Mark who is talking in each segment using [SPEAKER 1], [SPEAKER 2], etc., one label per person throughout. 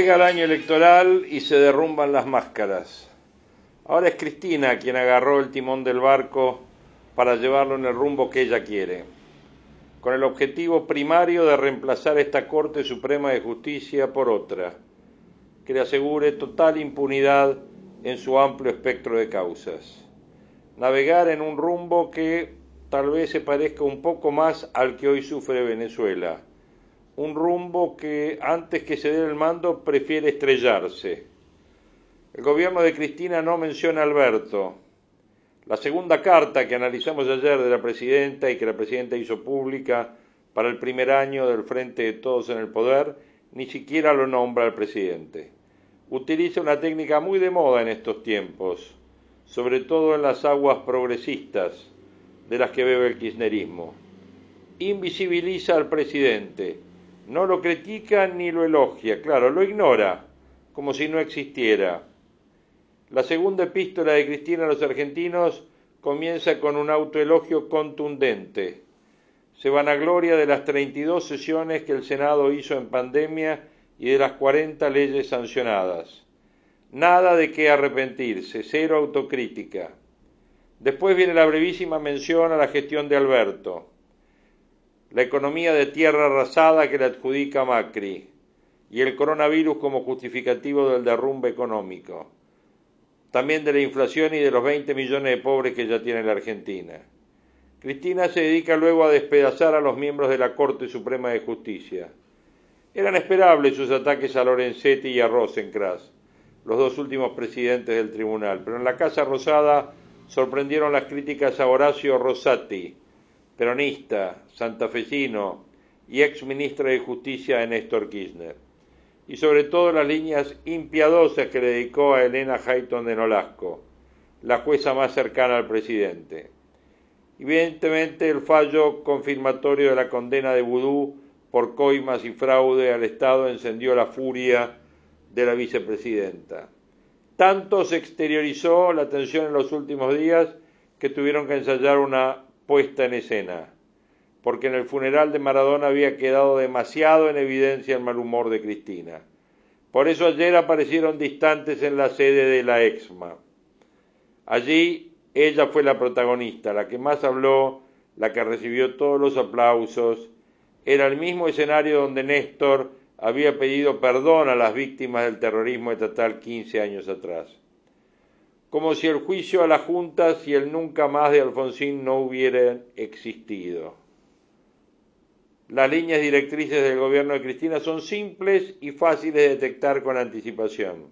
[SPEAKER 1] Llega el año electoral y se derrumban las máscaras. Ahora es Cristina quien agarró el timón del barco para llevarlo en el rumbo que ella quiere, con el objetivo primario de reemplazar esta Corte Suprema de Justicia por otra, que le asegure total impunidad en su amplio espectro de causas. Navegar en un rumbo que tal vez se parezca un poco más al que hoy sufre Venezuela un rumbo que antes que dé el mando prefiere estrellarse. El gobierno de Cristina no menciona a Alberto. La segunda carta que analizamos ayer de la presidenta y que la presidenta hizo pública para el primer año del Frente de Todos en el Poder ni siquiera lo nombra al presidente. Utiliza una técnica muy de moda en estos tiempos, sobre todo en las aguas progresistas de las que bebe el kirchnerismo. Invisibiliza al presidente no lo critica ni lo elogia, claro, lo ignora, como si no existiera. La segunda epístola de Cristina a los argentinos comienza con un autoelogio contundente. Se vanagloria de las 32 sesiones que el Senado hizo en pandemia y de las 40 leyes sancionadas. Nada de qué arrepentirse, cero autocrítica. Después viene la brevísima mención a la gestión de Alberto la economía de tierra arrasada que le adjudica Macri y el coronavirus como justificativo del derrumbe económico, también de la inflación y de los 20 millones de pobres que ya tiene la Argentina. Cristina se dedica luego a despedazar a los miembros de la Corte Suprema de Justicia. Eran esperables sus ataques a Lorenzetti y a Rosencrantz, los dos últimos presidentes del tribunal, pero en la Casa Rosada sorprendieron las críticas a Horacio Rosati, peronista, santafesino y ex ministro de Justicia de Néstor Kirchner, y sobre todo las líneas impiadosas que le dedicó a Elena Hayton de Nolasco, la jueza más cercana al presidente. Evidentemente el fallo confirmatorio de la condena de Vudú por coimas y fraude al Estado encendió la furia de la vicepresidenta. Tanto se exteriorizó la tensión en los últimos días que tuvieron que ensayar una puesta en escena, porque en el funeral de Maradona había quedado demasiado en evidencia el mal humor de Cristina. Por eso ayer aparecieron distantes en la sede de la EXMA. Allí ella fue la protagonista, la que más habló, la que recibió todos los aplausos. Era el mismo escenario donde Néstor había pedido perdón a las víctimas del terrorismo estatal 15 años atrás como si el juicio a las juntas y el nunca más de Alfonsín no hubieran existido. Las líneas directrices del gobierno de Cristina son simples y fáciles de detectar con anticipación.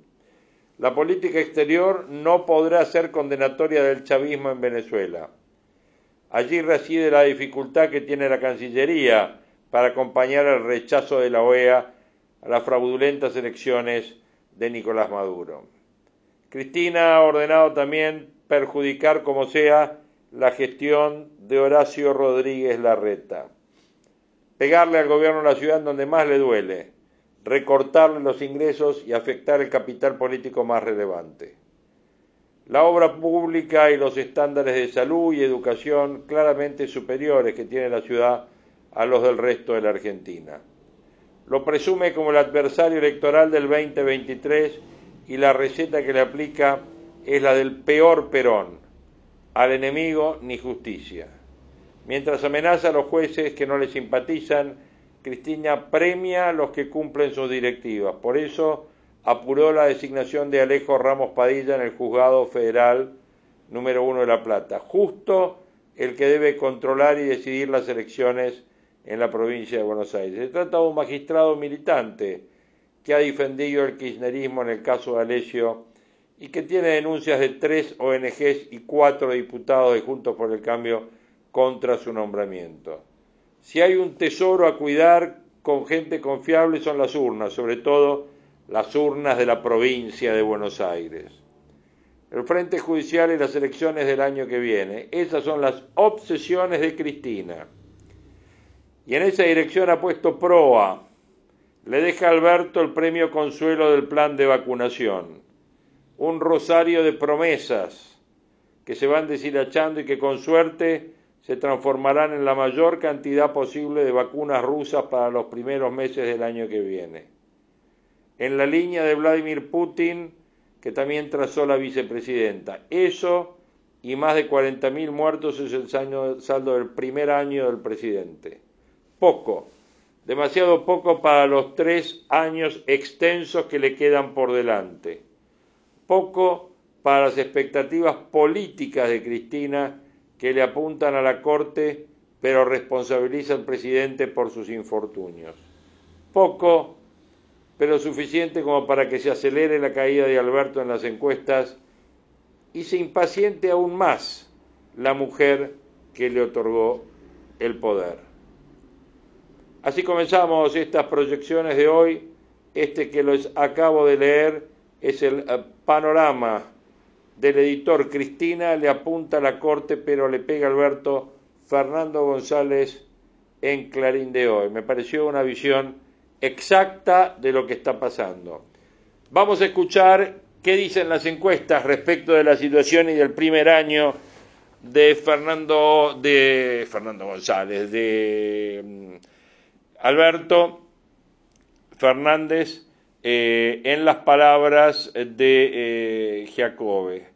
[SPEAKER 1] La política exterior no podrá ser condenatoria del chavismo en Venezuela. Allí reside la dificultad que tiene la Cancillería para acompañar el rechazo de la OEA a las fraudulentas elecciones de Nicolás Maduro. Cristina ha ordenado también perjudicar como sea la gestión de Horacio Rodríguez Larreta. Pegarle al gobierno la ciudad donde más le duele, recortarle los ingresos y afectar el capital político más relevante. La obra pública y los estándares de salud y educación claramente superiores que tiene la ciudad a los del resto de la Argentina. Lo presume como el adversario electoral del 2023 y la receta que le aplica es la del peor Perón, al enemigo ni justicia. Mientras amenaza a los jueces que no le simpatizan, Cristina premia a los que cumplen sus directivas. Por eso apuró la designación de Alejo Ramos Padilla en el juzgado federal número uno de La Plata, justo el que debe controlar y decidir las elecciones en la provincia de Buenos Aires. Se trata de un magistrado militante, que ha defendido el kirchnerismo en el caso de Alessio y que tiene denuncias de tres ONGs y cuatro diputados de Juntos por el Cambio contra su nombramiento. Si hay un tesoro a cuidar con gente confiable son las urnas, sobre todo las urnas de la provincia de Buenos Aires. El Frente Judicial y las elecciones del año que viene, esas son las obsesiones de Cristina. Y en esa dirección ha puesto proa. Le deja a Alberto el premio consuelo del plan de vacunación. Un rosario de promesas que se van deshilachando y que con suerte se transformarán en la mayor cantidad posible de vacunas rusas para los primeros meses del año que viene. En la línea de Vladimir Putin, que también trazó la vicepresidenta. Eso y más de 40.000 muertos es el saldo del primer año del presidente. Poco, demasiado poco para los tres años extensos que le quedan por delante. Poco para las expectativas políticas de Cristina que le apuntan a la Corte, pero responsabiliza al presidente por sus infortunios. Poco, pero suficiente como para que se acelere la caída de Alberto en las encuestas y se impaciente aún más la mujer que le otorgó el poder. Así comenzamos estas proyecciones de hoy. Este que les acabo de leer es el eh, panorama del editor Cristina le apunta a la corte, pero le pega Alberto Fernando González en Clarín de hoy. Me pareció una visión exacta de lo que está pasando. Vamos a escuchar qué dicen las encuestas respecto de la situación y del primer año de Fernando de Fernando González, de mm, Alberto Fernández eh, en las palabras de eh, Giacobbe.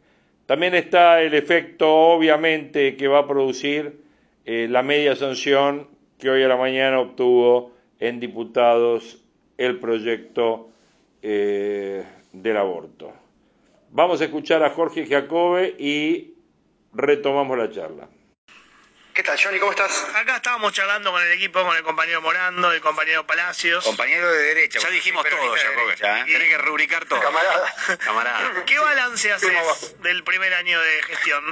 [SPEAKER 1] También está el efecto, obviamente, que va a producir eh, la media sanción que hoy a la mañana obtuvo en diputados el proyecto del aborto. Vamos a escuchar a Jorge Giacobbe y retomamos la charla.
[SPEAKER 2] ¿Qué tal, Johnny? ¿Cómo estás?
[SPEAKER 3] Acá estábamos charlando con el equipo, con el compañero Morando, el compañero Palacios.
[SPEAKER 2] Compañero de derecha.
[SPEAKER 3] Ya dijimos todo,
[SPEAKER 2] ya, ¿eh? Tenés que rubricar todo.
[SPEAKER 3] Camarada. Camarada. ¿Qué balance haces del primer año de gestión?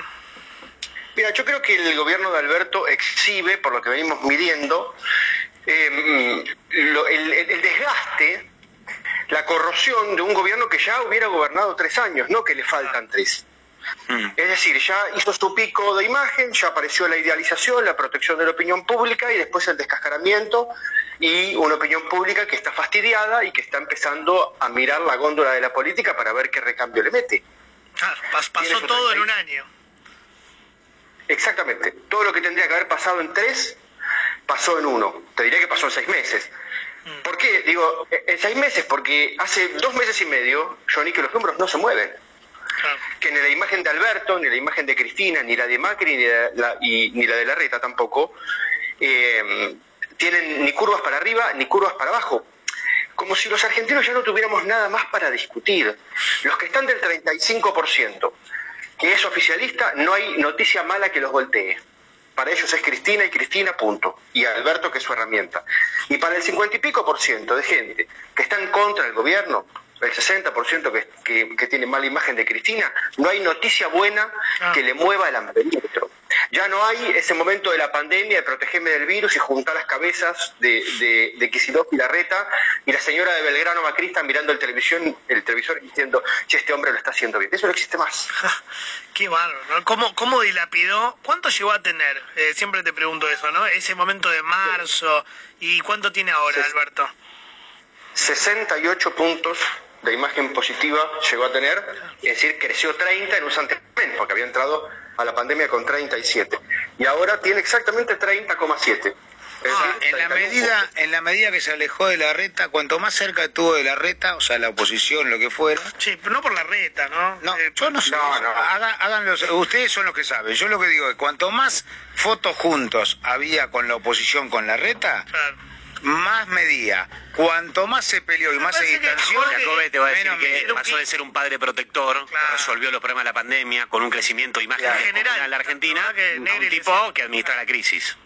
[SPEAKER 2] Mira, yo creo que el gobierno de Alberto exhibe, por lo que venimos midiendo, em, el desgaste, la corrosión de un gobierno que ya hubiera gobernado tres años, no que le faltan tres. Mm. Es decir, ya hizo su pico de imagen, ya apareció la idealización, la protección de la opinión pública y después el descascaramiento y una opinión pública que está fastidiada y que está empezando a mirar la góndola de la política para ver qué recambio le mete.
[SPEAKER 3] pasó todo en un año.
[SPEAKER 2] Exactamente. Todo lo que tendría que haber pasado en tres, pasó en uno. Te diría que pasó en seis meses. Mm. ¿Por qué? Digo, en seis meses, porque hace dos meses y medio, Johnny, que los números no se mueven que ni la imagen de Alberto, ni la imagen de Cristina, ni la de Macri, ni la, ni la de Larreta tampoco, eh, tienen ni curvas para arriba ni curvas para abajo. Como si los argentinos ya no tuviéramos nada más para discutir. Los que están del 35%, que es oficialista, no hay noticia mala que los voltee. Para ellos es Cristina y Cristina, punto. Y Alberto, que es su herramienta. Y para el 50 y pico por ciento de gente que está en contra del gobierno, el 60% que, que, que, tiene mala imagen de Cristina, no hay noticia buena ah. que le mueva el amperímetro. Ya no hay ese momento de la pandemia de protegerme del virus y juntar las cabezas de, de, de y Larreta y la señora de Belgrano Macrista mirando el televisión, el televisor diciendo, che, este hombre lo está haciendo bien. Eso no existe más.
[SPEAKER 3] Qué bárbaro, ¿Cómo, ¿Cómo dilapidó? ¿Cuánto llegó a tener? Eh, siempre te pregunto eso, ¿no? Ese momento de marzo. ¿Y cuánto tiene ahora, Alberto?
[SPEAKER 2] 68 puntos de imagen positiva llegó a tener, es decir, creció 30 en un santiamén, porque había entrado a la pandemia con 37. Y ahora tiene exactamente 30,7.
[SPEAKER 4] Ah, en la medida en la medida que se alejó de la reta, cuanto más cerca estuvo de la reta, o sea, la oposición, lo que fuera.
[SPEAKER 3] Sí, pero no por la reta, ¿no?
[SPEAKER 4] No, eh, yo no sé. No, ustedes son los que saben. Yo lo que digo es, cuanto más fotos juntos había con la oposición con la reta, más medía. Cuanto más se peleó y más se distanció,
[SPEAKER 5] Jacobe te va a decir que pasó de ser un padre protector, que resolvió los problemas de la pandemia con un crecimiento de imagen general en la Argentina, un tipo que administra la crisis.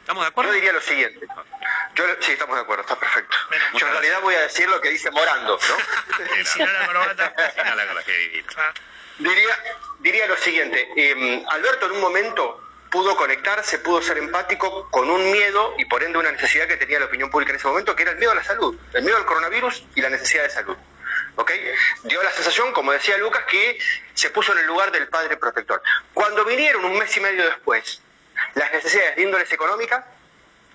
[SPEAKER 2] ¿Estamos de acuerdo? Yo diría lo siguiente. Yo, sí, estamos de acuerdo, está perfecto. Yo en realidad voy a decir lo que dice Morando, ¿no? si no la corbata. la diría, diría lo siguiente. Em, Alberto en un momento pudo conectarse, pudo ser empático con un miedo y por ende una necesidad que tenía la opinión pública en ese momento, que era el miedo a la salud, el miedo al coronavirus y la necesidad de salud. ¿Ok? Dio la sensación, como decía Lucas, que se puso en el lugar del padre protector. Cuando vinieron un mes y medio después las necesidades de índoles económicas,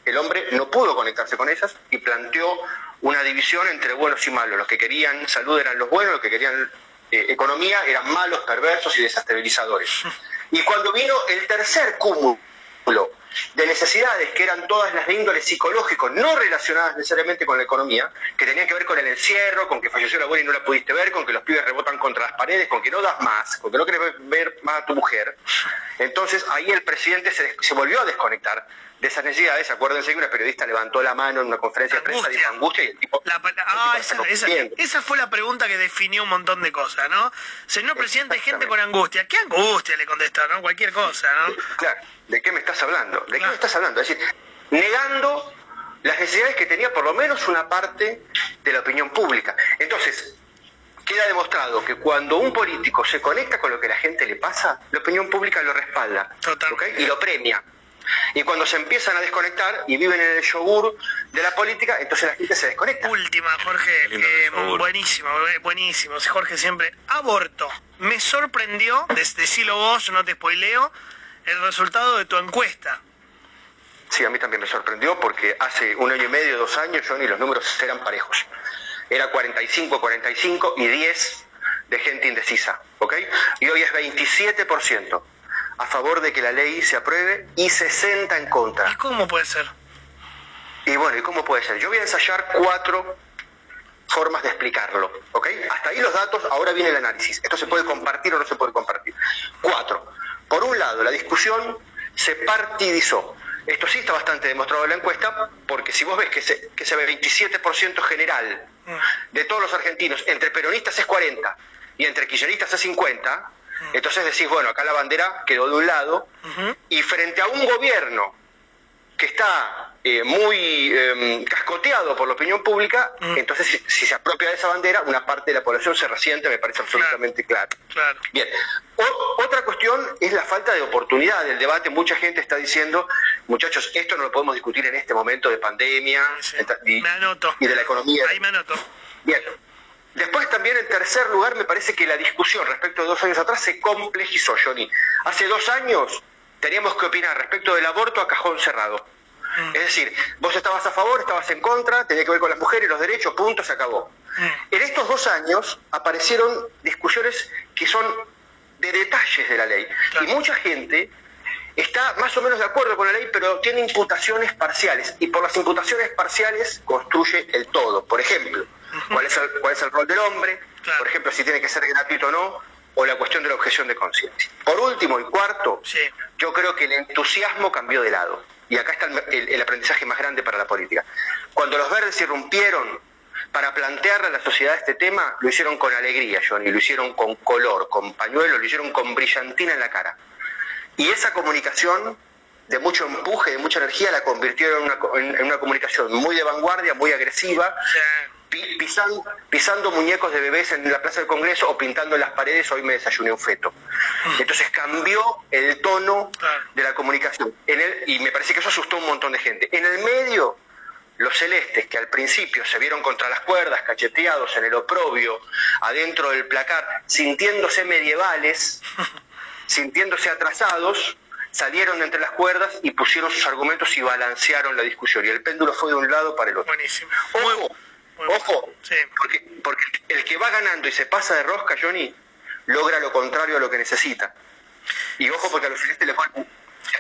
[SPEAKER 2] el hombre no pudo conectarse con esas y planteó una división entre buenos y malos. Los que querían salud eran los buenos, los que querían eh, economía eran malos, perversos y desestabilizadores. Y cuando vino el tercer cúmulo de necesidades que eran todas las de índole psicológico, no relacionadas necesariamente con la economía, que tenían que ver con el encierro, con que falleció la abuela y no la pudiste ver, con que los pibes rebotan contra las paredes, con que no das más, con que no querés ver más a tu mujer. Entonces ahí el presidente se, se volvió a desconectar de esas necesidades, acuérdense que una periodista levantó la mano en una conferencia de prensa, dijo angustia y el tipo...
[SPEAKER 3] ah, esa, fue la pregunta que definió un montón de cosas, ¿no? Señor presidente, gente con angustia. ¿Qué angustia le contestó, no? Cualquier cosa, ¿no?
[SPEAKER 2] Claro, ¿de qué me estás hablando? ¿De qué me estás hablando? Es decir, negando las necesidades que tenía por lo menos una parte de la opinión pública. Entonces, queda demostrado que cuando un político se conecta con lo que a la gente le pasa, la opinión pública lo respalda y lo premia. Y cuando se empiezan a desconectar y viven en el yogur de la política, entonces la gente se desconecta.
[SPEAKER 3] Última, Jorge, eh, buenísimo, eh, buenísimo. Jorge siempre, aborto. Me sorprendió, decilo vos, no te spoileo, el resultado de tu encuesta.
[SPEAKER 2] Sí, a mí también me sorprendió porque hace un año y medio, dos años, Johnny, los números eran parejos. Era 45, 45 y 10 de gente indecisa, ¿ok? Y hoy es 27% a favor de que la ley se apruebe y 60 en contra.
[SPEAKER 3] ¿Y cómo puede ser?
[SPEAKER 2] Y bueno, ¿y cómo puede ser? Yo voy a ensayar cuatro formas de explicarlo, ¿ok? Hasta ahí los datos, ahora viene el análisis. ¿Esto se puede compartir o no se puede compartir? Cuatro. Por un lado, la discusión se partidizó. Esto sí está bastante demostrado en la encuesta, porque si vos ves que se, que se ve 27% general de todos los argentinos, entre peronistas es 40 y entre kirchneristas es 50, entonces decís, bueno, acá la bandera quedó de un lado y frente a un gobierno que está eh, muy em, cascoteado por la opinión pública, entonces si, se apropia de esa bandera, una parte de la población se resiente, me parece absolutamente claro. Bien, otra cuestión es la falta de oportunidad del debate. Mucha gente está diciendo, muchachos, esto no lo podemos discutir en este momento de pandemia
[SPEAKER 3] Y,
[SPEAKER 2] y, de la economía.
[SPEAKER 3] Ahí me anoto.
[SPEAKER 2] Bien, Después también en tercer lugar me parece que la discusión respecto de dos años atrás se complejizó, Johnny. Hace dos años teníamos que opinar respecto del aborto a cajón cerrado. Mm. Es decir, vos estabas a favor, estabas en contra, tenía que ver con las mujeres, los derechos, punto, se acabó. Mm. En estos dos años aparecieron discusiones que son de detalles de la ley. Y mucha gente está más o menos de acuerdo con la ley, pero tiene imputaciones parciales. Y por las imputaciones parciales construye el todo. Por ejemplo, cuál es el, cuál es el rol del hombre, por ejemplo, si tiene que ser gratuito o no, o la cuestión de la objeción de conciencia. Por último y cuarto, yo creo que el entusiasmo cambió de lado. Y acá está el, aprendizaje más grande para la política. Cuando los verdes irrumpieron para plantear a la sociedad este tema, lo hicieron con alegría, Johnny, lo hicieron con color, con pañuelo, lo hicieron con brillantina en la cara. Y esa comunicación de mucho empuje, de mucha energía, la convirtieron en una, comunicación muy de vanguardia, muy agresiva, pisando, pisando, muñecos de bebés en la Plaza del Congreso o pintando en las paredes, hoy me desayuné un feto. Entonces cambió el tono de la comunicación. En el, y me parece que eso asustó a un montón de gente. En el medio, los celestes, que al principio se vieron contra las cuerdas, cacheteados en el oprobio, adentro del placar, sintiéndose medievales, sintiéndose atrasados, salieron de entre las cuerdas y pusieron sus argumentos y balancearon la discusión. Y el péndulo fue de un lado para el otro.
[SPEAKER 3] Buenísimo.
[SPEAKER 2] Ojo, ojo, porque, el que va ganando y se pasa de rosca, Johnny, logra lo contrario a lo que necesita. Y ojo, porque a los celestes les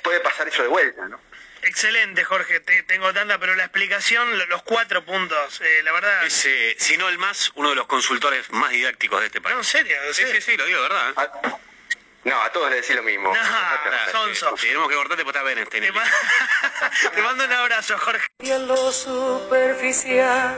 [SPEAKER 2] puede pasar eso de vuelta, ¿no?
[SPEAKER 3] Excelente, Jorge. tengo tanta, pero la explicación, los cuatro puntos, eh, la verdad.
[SPEAKER 5] Es, eh, si no el más, uno de los consultores más didácticos de este país.
[SPEAKER 3] No, en serio.
[SPEAKER 5] Sí, sí, sí, lo digo, ¿verdad?
[SPEAKER 2] Ah, no, a todos les decís lo mismo.
[SPEAKER 3] No, sonso.
[SPEAKER 5] Tenemos que cortarte porque está bien este
[SPEAKER 3] Te mando un abrazo, Jorge.
[SPEAKER 6] Cambia lo superficial,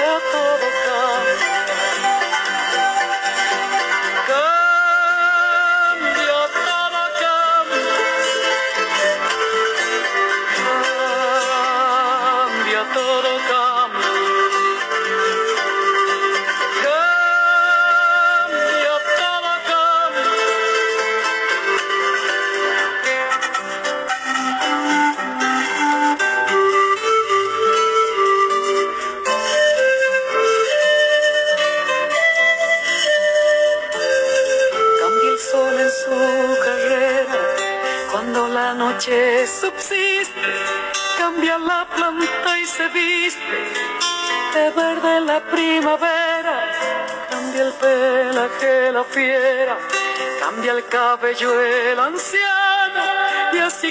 [SPEAKER 6] subsiste, cambia la planta y se viste. De verde la primavera, cambia el pelaje la fiera, cambia el cabello el anciano y así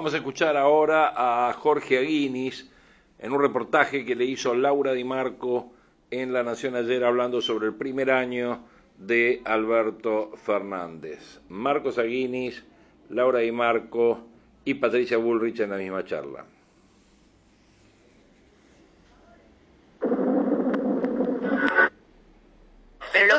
[SPEAKER 1] Vamos a escuchar ahora a Jorge Aguinis en un reportaje que le hizo Laura Di Marco en La Nación ayer hablando sobre el primer año de Alberto Fernández. Marcos Aguinis, Laura Di Marco y Patricia Bullrich en la misma charla.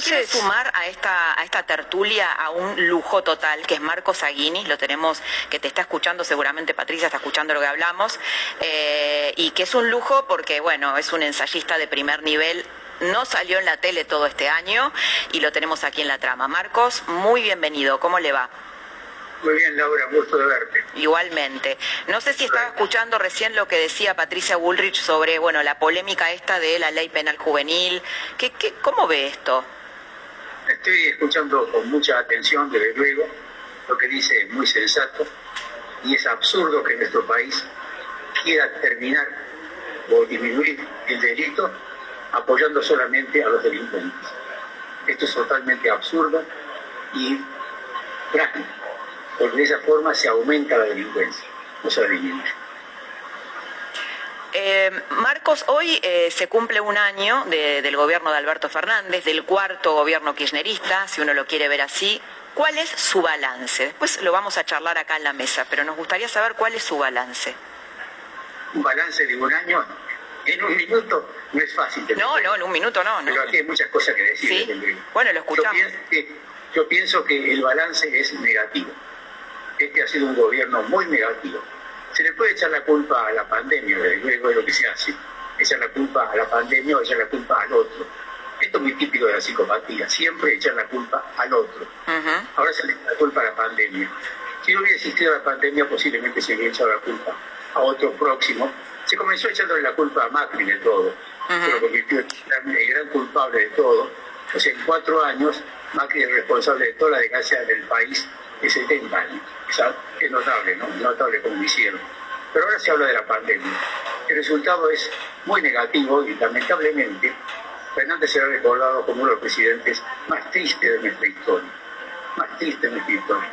[SPEAKER 7] Quiero sumar a esta, a esta tertulia a un lujo total, que es Marcos Aguinis, lo tenemos, que te está escuchando seguramente Patricia, está escuchando lo que hablamos, eh, y que es un lujo porque, bueno, es un ensayista de primer nivel, no salió en la tele todo este año y lo tenemos aquí en la trama. Marcos, muy bienvenido, ¿cómo le va?
[SPEAKER 8] Muy bien, Laura, gusto de verte.
[SPEAKER 7] Igualmente. No sé si estaba escuchando recién lo que decía Patricia Bullrich sobre, bueno, la polémica esta de la ley penal juvenil. ¿Qué, qué, ¿Cómo ve esto?
[SPEAKER 8] Estoy escuchando con mucha atención, desde luego, lo que dice es muy sensato y es absurdo que nuestro país quiera terminar o disminuir el delito apoyando solamente a los delincuentes. Esto es totalmente absurdo y trágico, porque de esa forma se aumenta la delincuencia, no se disminuye.
[SPEAKER 7] Eh, Marcos, hoy eh, se cumple un año del gobierno de Alberto Fernández, del cuarto gobierno kirchnerista, si uno lo quiere ver así. ¿Cuál es su balance? Después lo vamos a charlar acá en la mesa, pero nos gustaría saber cuál es su balance.
[SPEAKER 8] Un balance de un año en un minuto no es fácil.
[SPEAKER 7] No, no, en un minuto no.
[SPEAKER 8] Pero aquí hay muchas cosas que decir.
[SPEAKER 7] ¿Sí? Bueno, lo escuchamos.
[SPEAKER 8] yo pienso que el balance es negativo. Este ha sido un gobierno muy negativo se le puede echar la culpa a la pandemia, luego es lo que se hace. Echar la culpa a la pandemia o echar la culpa al otro. Esto es muy típico de la psicopatía, siempre echar la culpa al otro. Ahora se le echa la culpa a la pandemia. Si no hubiera existido la pandemia, posiblemente se hubiera echado la culpa a otro próximo. Se comenzó echándole la culpa a Macri de todo, se lo convirtió en el gran culpable de todo. O sea, en cuatro años, Macri es responsable de toda la desgracia del país de 70 años. Es notable, ¿no? Notable como lo hicieron. Pero ahora se habla de la pandemia. El resultado es muy negativo y lamentablemente Fernández será recordado como uno de los presidentes más tristes de nuestra historia. Más triste de nuestra historia.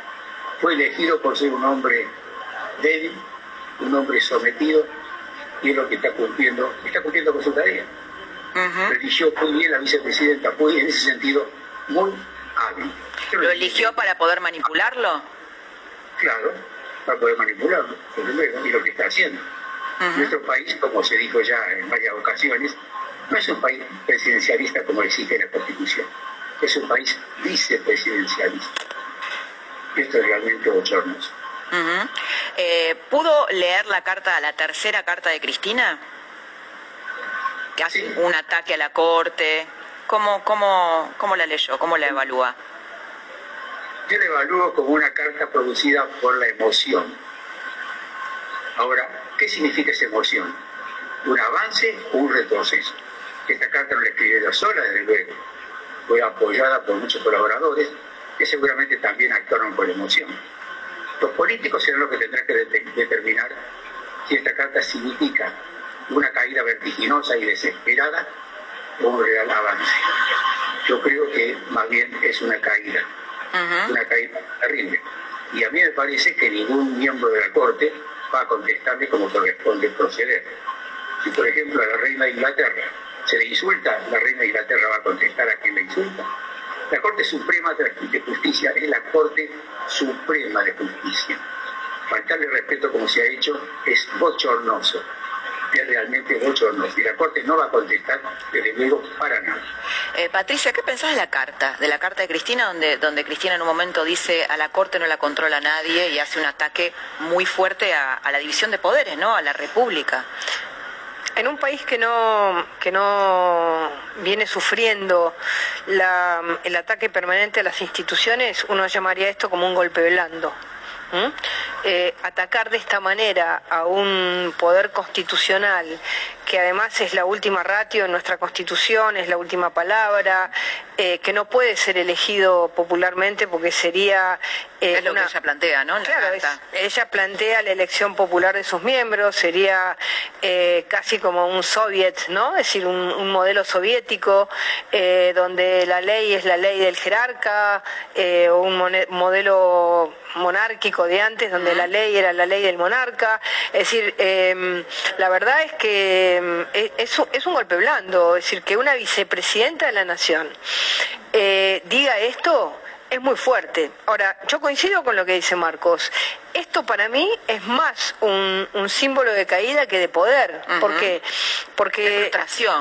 [SPEAKER 8] Fue elegido por ser un hombre débil, un hombre sometido, y es lo que está cumpliendo, está cumpliendo con su tarea. Eligió muy bien la vicepresidenta, fue en ese sentido muy hábil.
[SPEAKER 7] ¿Lo eligió para poder manipularlo?
[SPEAKER 8] Claro, para poder manipularlo, y lo que está haciendo. Nuestro país, como se dijo ya en varias ocasiones, no es un país presidencialista como exige la Constitución, es un país vicepresidencialista. Esto es realmente bochornoso.
[SPEAKER 7] Eh, ¿Pudo leer la carta, la tercera carta de Cristina? Que hace un ataque a la Corte. ¿Cómo, cómo, ¿Cómo la leyó? ¿Cómo la evalúa?
[SPEAKER 8] Yo la evalúo como una carta producida por la emoción. Ahora, ¿qué significa esa emoción? ¿Un avance o un retroceso? Esta carta no la escribí yo sola, desde luego. Fue apoyada por muchos colaboradores que seguramente también actuaron por emoción. Los políticos serán los que tendrán que determinar si esta carta significa una caída vertiginosa y desesperada o un real avance. Yo creo que más bien es una caída una caída terrible. Y a mí me parece que ningún miembro de la Corte va a contestarle como corresponde proceder. Si, por ejemplo, a la reina de Inglaterra se le insulta, la reina de Inglaterra va a contestar a quien le insulta. La Corte Suprema de Justicia es la Corte Suprema de Justicia. Faltarle respeto como se ha hecho es bochornoso es realmente y la Corte no va a contestar desde luego para nada.
[SPEAKER 7] Eh, Patricia, ¿qué pensás de la carta? De la carta de Cristina, donde, donde Cristina en un momento dice a la Corte no la controla nadie y hace un ataque muy fuerte a, la división de poderes, ¿no? A la República.
[SPEAKER 9] En un país que no, que no viene sufriendo el ataque permanente a las instituciones, uno llamaría esto como un golpe blando. Eh, atacar de esta manera a un poder constitucional que además es la última ratio en nuestra constitución, es la última palabra, eh, que no puede ser elegido popularmente porque sería...
[SPEAKER 7] Eh, es lo que ella plantea, ¿no?
[SPEAKER 9] claro, ella plantea la elección popular de sus miembros, sería casi como un soviet, ¿no? Es decir, un, modelo soviético donde la ley es la ley del jerarca, o un modelo monárquico de antes, donde la ley era la ley del monarca. Es decir, em, la verdad es que em, es, es, un golpe blando, es decir, que una vicepresidenta de la nación eh, diga esto es muy fuerte. Ahora, yo coincido con lo que dice Marcos. Esto para mí es más un, símbolo de caída que de poder, porque porque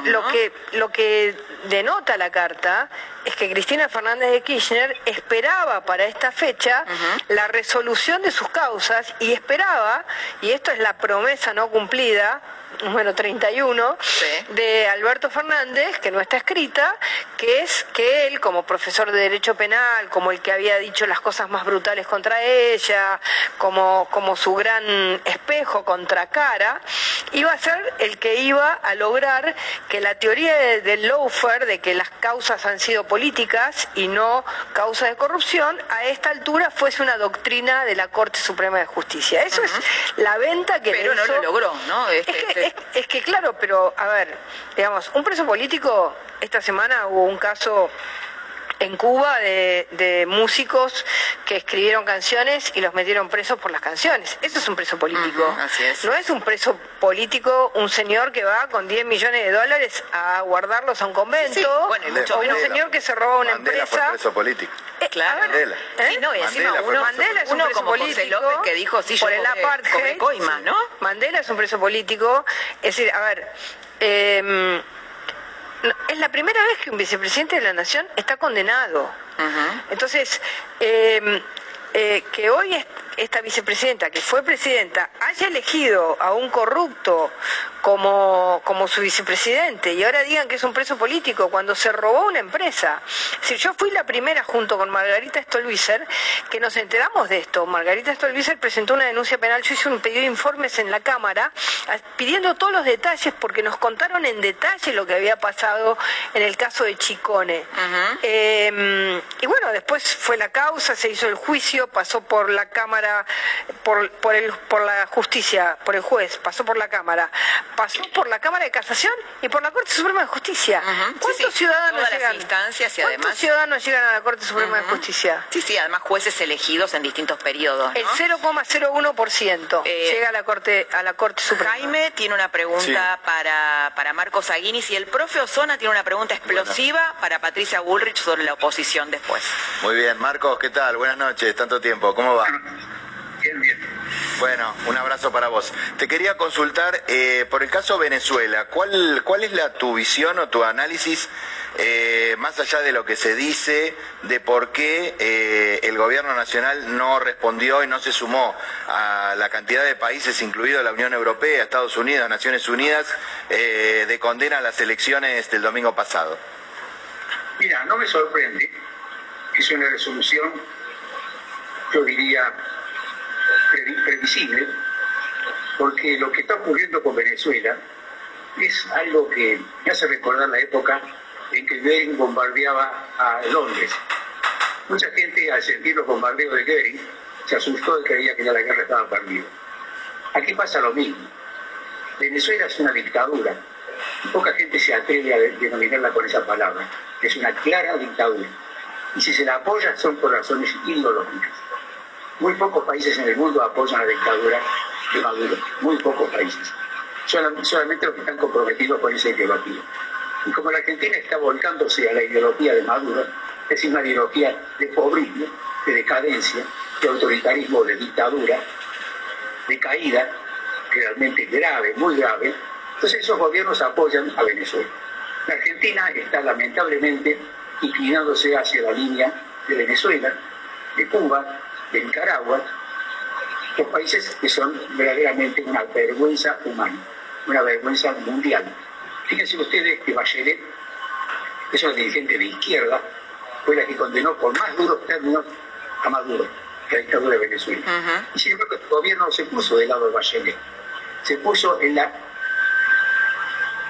[SPEAKER 9] lo que lo que denota la carta es que Cristina Fernández de Kirchner esperaba para esta fecha la resolución de sus causas y esperaba, y esto es la promesa no cumplida, número 31, de Alberto Fernández, que no está escrita, que es que él, como profesor de Derecho Penal, como el que había dicho las cosas más brutales contra ella, como, como su gran espejo contra cara, iba a ser el que iba a lograr que la teoría del lawfare, de que las causas han sido políticas y no causas de corrupción, a esta altura fuese una doctrina de la Corte Suprema de Justicia. Eso es la venta que
[SPEAKER 7] Pero no lo logró, ¿no?
[SPEAKER 9] es, que, este es, que claro, pero a ver, digamos, un preso político, esta semana hubo un caso en Cuba de, músicos que escribieron canciones y los metieron presos por las canciones. Eso es un preso político. No es un preso político un señor que va con 10 millones de dólares a guardarlos a un convento o un señor que se roba una
[SPEAKER 10] Mandela
[SPEAKER 9] empresa.
[SPEAKER 10] Fue preso político.
[SPEAKER 9] Eh,
[SPEAKER 10] claro.
[SPEAKER 9] Mandela.
[SPEAKER 7] ¿Eh? no, y encima Mandela uno, Mandela es un preso como político José que dijo sí, por el apartheid, coima, ¿no?
[SPEAKER 9] Mandela es un preso político. Es decir, a ver, eh, es la primera vez que un vicepresidente de la nación está condenado. Entonces, eh, eh, que hoy esta vicepresidenta, que fue presidenta, haya elegido a un corrupto como, como su vicepresidente y ahora digan que es un preso político cuando se robó una empresa. Si yo fui la primera junto con Margarita Stolbizer que nos enteramos de esto. Margarita Stolbizer presentó una denuncia penal, yo hice un pedido de informes en la Cámara pidiendo todos los detalles porque nos contaron en detalle lo que había pasado en el caso de Chicone. Em, y bueno, después fue la causa, se hizo el juicio, pasó por la Cámara, por, por, el, por la justicia, por el juez, pasó por la Cámara pasó por la Cámara de Casación y por la Corte Suprema de Justicia. ¿Cuántos ciudadanos llegan?
[SPEAKER 7] instancias y
[SPEAKER 9] ¿Cuántos ciudadanos llegan a la Corte Suprema de Justicia?
[SPEAKER 7] Sí, sí, además jueces elegidos en distintos periodos.
[SPEAKER 9] El 0,01% eh, llega a la Corte a la Corte Suprema.
[SPEAKER 7] Jaime tiene una pregunta para, para Marcos Aguinis y el profe Osona tiene una pregunta explosiva para Patricia Bullrich sobre la oposición después.
[SPEAKER 10] Muy bien, Marcos, ¿qué tal? Buenas noches, tanto tiempo, ¿cómo va?
[SPEAKER 8] Bien, bien.
[SPEAKER 10] Bueno, un abrazo para vos. Te quería consultar eh, por el caso Venezuela. ¿Cuál, cuál es la, tu visión o tu análisis, eh, más allá de lo que se dice, de por qué eh, el gobierno nacional no respondió y no se sumó a la cantidad de países, incluido la Unión Europea, Estados Unidos, Naciones Unidas, de condena a las elecciones del domingo pasado?
[SPEAKER 8] Mira, no me sorprende. Es una resolución, yo diría, previsible, porque lo que está ocurriendo con Venezuela es algo que me hace recordar la época en que Goering bombardeaba a Londres. Mucha gente al sentir los bombardeos de Goering se asustó y creía que ya la guerra estaba perdida. Aquí pasa lo mismo. Venezuela es una dictadura. Poca gente se atreve a denominarla con esa palabra. Es una clara dictadura. Y si se la apoya son por razones ideológicas. Muy pocos países en el mundo apoyan la dictadura de Maduro, muy pocos países. Solamente los que están comprometidos con esa ideología. Y como la Argentina está volcándose a la ideología de Maduro, es una ideología de pobrismo, de decadencia, de autoritarismo, de dictadura, de caída, realmente grave, muy grave, entonces esos gobiernos apoyan a Venezuela. La Argentina está lamentablemente inclinándose hacia la línea de Venezuela, de Cuba, de Nicaragua, dos países que son verdaderamente una vergüenza humana, una vergüenza mundial. Fíjense ustedes que Bachelet, que es una dirigente de izquierda, fue la que condenó por más duros términos a Maduro, la dictadura de Venezuela. Y sin embargo, el gobierno se puso del lado de Bachelet, se puso en la,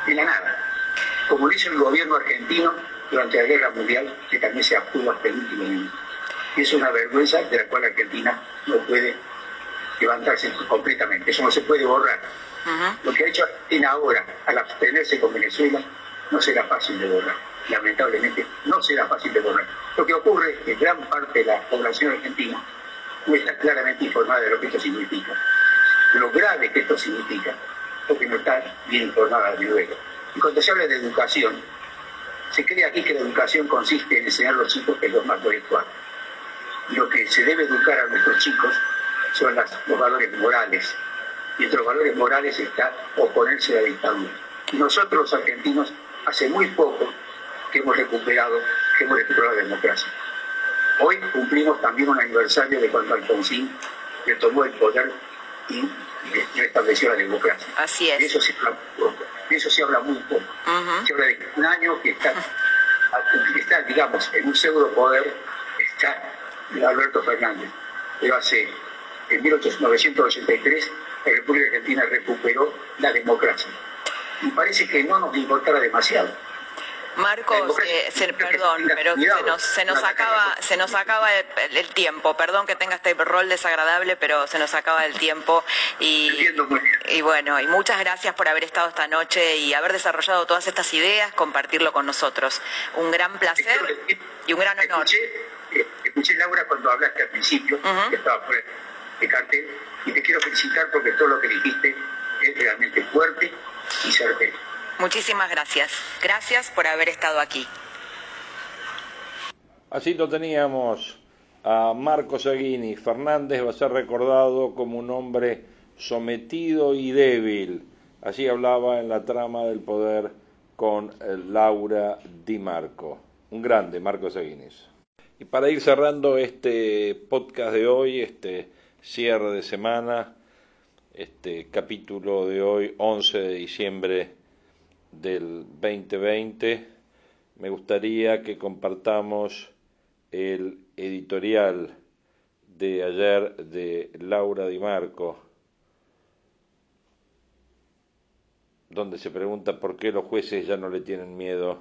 [SPEAKER 8] en la nada, como lo hizo el gobierno argentino durante la guerra mundial, que también se abstuvo hasta el último es una vergüenza de la cual Argentina no puede levantarse completamente. Eso no se puede borrar. Lo que ha hecho Argentina ahora al abstenerse con Venezuela no será fácil de borrar. Lamentablemente no será fácil de borrar. Lo que ocurre es que gran parte de la población argentina no está claramente informada de lo que esto significa. Lo grave que esto significa, porque no está bien informada de luego. Y cuando se habla de educación, se cree aquí que la educación consiste en enseñar a los chicos que es lo más intelectual lo que se debe educar a nuestros chicos son los valores morales. Y entre los valores morales está oponerse a la dictadura. Y nosotros los argentinos hace muy poco que hemos recuperado, que hemos recuperado la democracia. Hoy cumplimos también un aniversario de cuando Alfonsín retomó el poder y restableció la democracia.
[SPEAKER 7] Así es.
[SPEAKER 8] De eso se habla poco. De eso se habla muy poco. Se habla de un año que está, que está digamos, en un pseudo poder, de Alberto Fernández. Pero hace, en 1983, la República Argentina recuperó la democracia. Y parece que no nos importara demasiado.
[SPEAKER 7] Marcos, eh, perdón, pero se nos, se nos acaba, se nos acaba el, tiempo. Perdón que tenga este rol desagradable, pero se nos acaba el tiempo. Y, y bueno, y muchas gracias por haber estado esta noche y haber desarrollado todas estas ideas, compartirlo con nosotros. Un gran placer y un gran honor.
[SPEAKER 8] Escuché, Laura cuando hablaste al principio, que estaba por el cartel, y te quiero felicitar porque todo lo que dijiste es realmente fuerte y certero.
[SPEAKER 7] Muchísimas gracias. Gracias por haber estado aquí.
[SPEAKER 1] Así lo teníamos a Marcos Aguini. Fernández va a ser recordado como un hombre sometido y débil. Así hablaba en la trama del poder con eh, Laura Di Marco. Un grande, Marcos Aguinis. Y para ir cerrando este podcast de hoy, este cierre de semana, este capítulo de hoy, 11 de diciembre del 2020, me gustaría que compartamos el editorial de ayer de Laura Di Marco, donde se pregunta por qué los jueces ya no le tienen miedo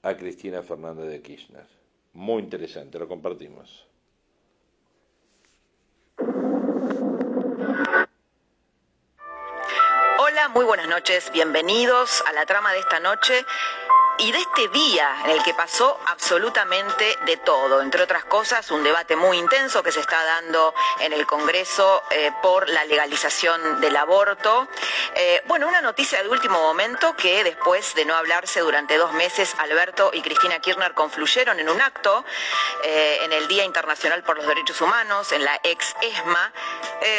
[SPEAKER 1] a Cristina Fernández de Kirchner. Muy interesante, lo compartimos.
[SPEAKER 7] Hola, muy buenas noches, bienvenidos a la trama de esta noche y de este día en el que pasó absolutamente de todo, entre otras cosas un debate muy intenso que se está dando en el Congreso eh, por la legalización del aborto. Eh, bueno, una noticia de último momento que después de no hablarse durante dos meses, Alberto y Cristina Kirchner confluyeron en un acto eh, en el Día Internacional por los Derechos Humanos, en la ex ESMA.